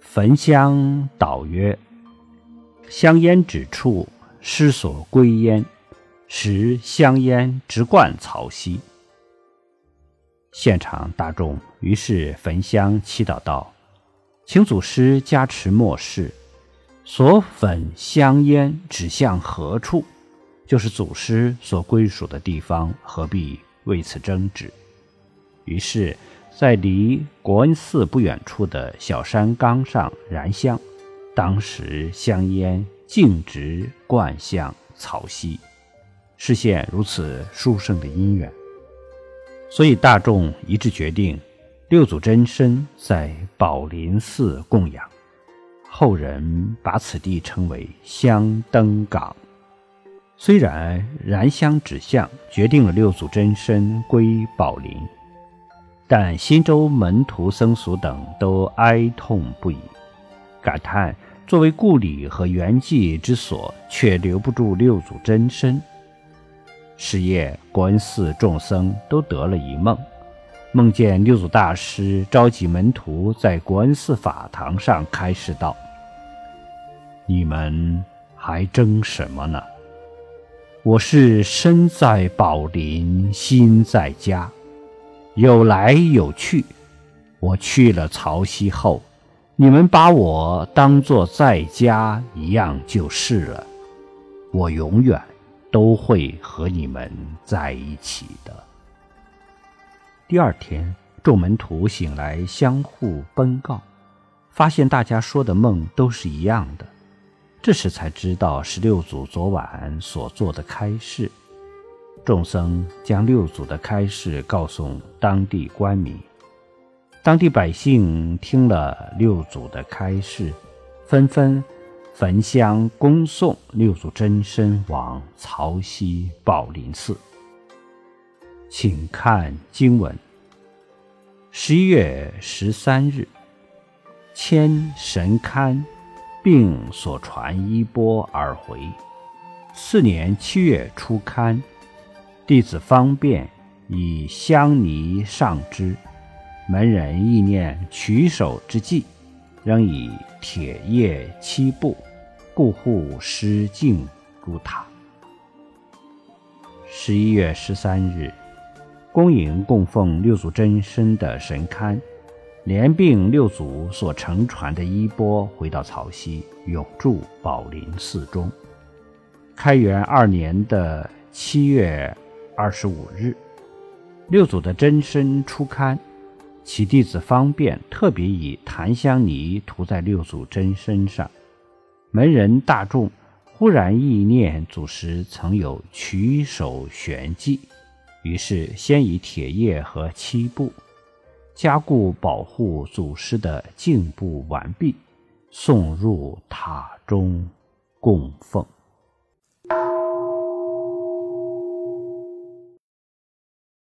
焚香祷曰：“香烟指处，失所归焉。时香烟直贯曹溪。”现场大众于是焚香祈祷道：“请祖师加持末世，所焚香烟指向何处，就是祖师所归属的地方，何必为此争执？”于是，在离国恩寺不远处的小山岗上燃香，当时香烟径直贯向草溪，实现如此殊胜的因缘。所以大众一致决定，六祖真身在宝林寺供养，后人把此地称为香灯岗。虽然燃香指向决定了六祖真身归宝林。但新州门徒僧俗等都哀痛不已，感叹作为故里和圆寂之所，却留不住六祖真身。是夜，国恩寺众僧都得了一梦，梦见六祖大师召集门徒在国恩寺法堂上开示道：“你们还争什么呢？我是身在宝林，心在家。”有来有去，我去了曹溪后，你们把我当作在家一样就是了。我永远都会和你们在一起的。第二天，众门徒醒来，相互奔告，发现大家说的梦都是一样的。这时才知道十六祖昨晚所做的开示。众僧将六祖的开示告诉当地官民，当地百姓听了六祖的开示，纷纷焚香恭送六祖真身往曹溪宝林寺。请看经文：十一月十三日，迁神龛，并所传衣钵而回。次年七月初刊。弟子方便以香泥上之，门人意念取手之际，仍以铁叶漆布，故护失敬如塔。十一月十三日，恭迎供奉六祖真身的神龛，连并六祖所乘传的衣钵回到曹溪，永驻宝林寺中。开元二年的七月。二十五日，六祖的真身出刊，其弟子方便特别以檀香泥涂在六祖真身上。门人大众忽然意念祖师曾有取手玄技，于是先以铁叶和漆布加固保护祖师的颈部完毕，送入塔中供奉。